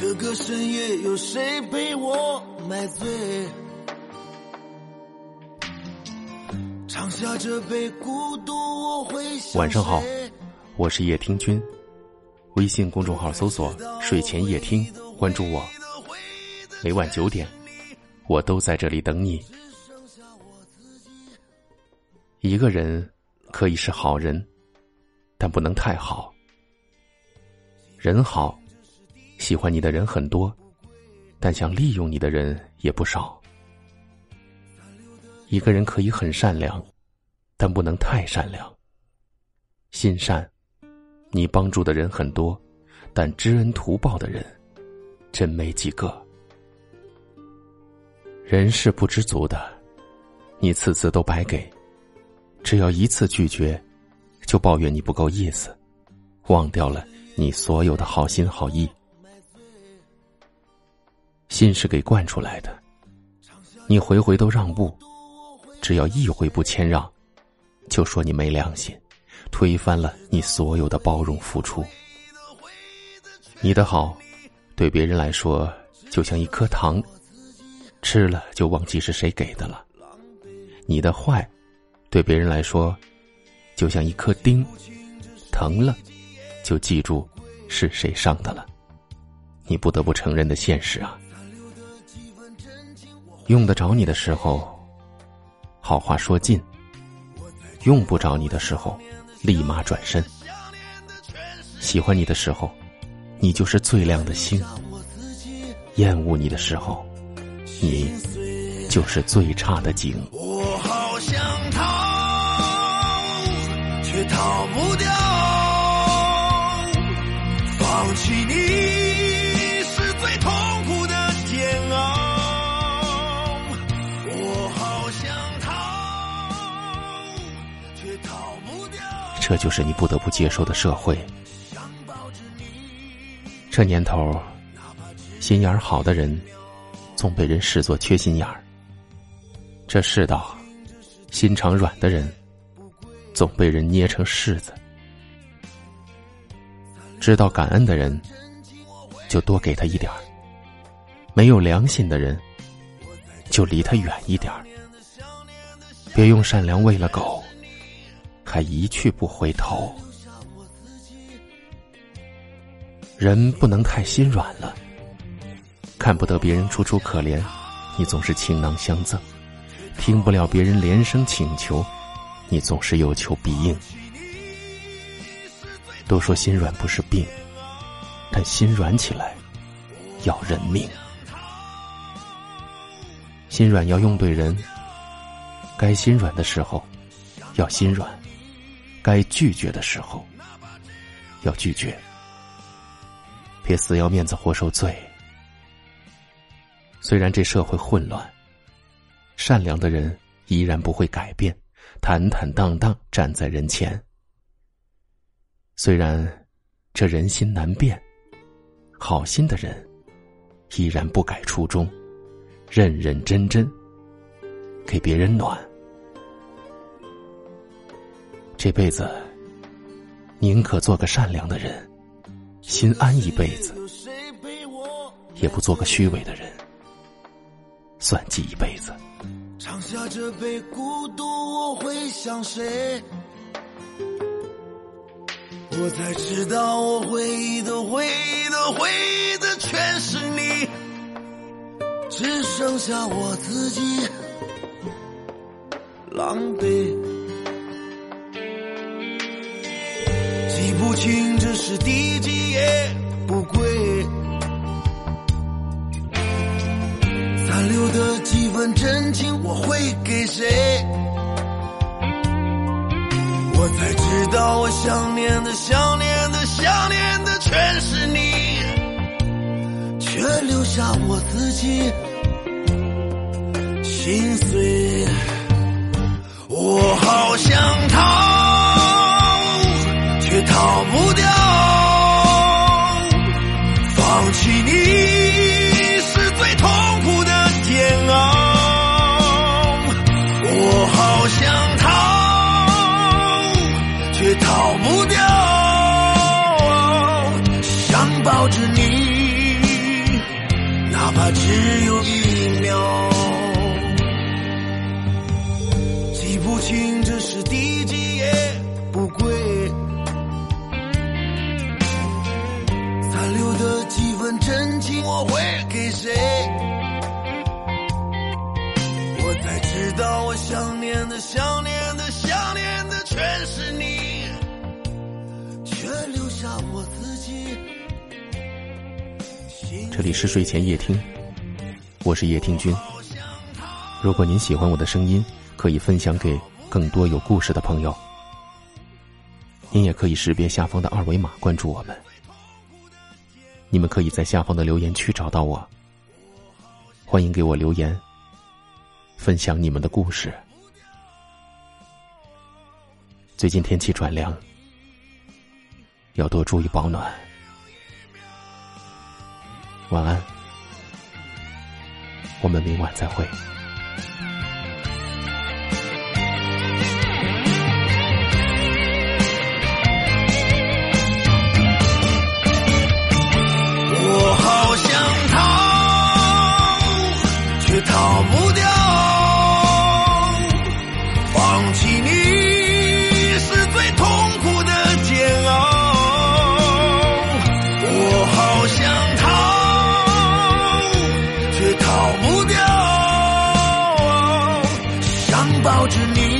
这个深夜有谁陪我买醉？尝下这杯孤独，我会晚上好，我是叶听君。微信公众号搜索“睡前夜听”，关注我。每晚九点，我都在这里等你。一个人可以是好人，但不能太好。人好。喜欢你的人很多，但想利用你的人也不少。一个人可以很善良，但不能太善良。心善，你帮助的人很多，但知恩图报的人真没几个。人是不知足的，你次次都白给，只要一次拒绝，就抱怨你不够意思，忘掉了你所有的好心好意。心是给惯出来的，你回回都让步，只要一回不谦让，就说你没良心，推翻了你所有的包容付出。你的好，对别人来说就像一颗糖，吃了就忘记是谁给的了；你的坏，对别人来说就像一颗钉，疼了就记住是谁伤的了。你不得不承认的现实啊！用得着你的时候，好话说尽；用不着你的时候，立马转身。喜欢你的时候，你就是最亮的星；厌恶你的时候，你就是最差的景。我好想逃，却逃不掉，放弃你。这就是你不得不接受的社会。这年头，心眼好的人，总被人视作缺心眼儿。这世道，心肠软的人，总被人捏成柿子。知道感恩的人，就多给他一点儿；没有良心的人，就离他远一点儿。别用善良喂了狗。还一去不回头，人不能太心软了。看不得别人楚楚可怜，你总是倾囊相赠；听不了别人连声请求，你总是有求必应。都说心软不是病，但心软起来要人命。心软要用对人，该心软的时候要心软。该拒绝的时候，要拒绝，别死要面子活受罪。虽然这社会混乱，善良的人依然不会改变，坦坦荡荡站在人前。虽然这人心难变，好心的人依然不改初衷，认认真真给别人暖。这辈子，宁可做个善良的人，心安一辈子，也不做个虚伪的人，算计一辈子。尝下这杯孤独，我会想谁？我才知道，我回忆的、回忆的、回忆的，全是你，只剩下我自己，狼狈。记不清这是第几夜不归，残留的几分真情我会给谁？我才知道我想念的、想念的、想念的全是你，却留下我自己心碎。我好想逃。怕只有一秒。记不清这是第几页不归，残留的几分真情我会给谁？我才知道我想念的想念这里是睡前夜听，我是叶听君。如果您喜欢我的声音，可以分享给更多有故事的朋友。您也可以识别下方的二维码关注我们。你们可以在下方的留言区找到我，欢迎给我留言，分享你们的故事。最近天气转凉，要多注意保暖。晚安，我们明晚再会。着你，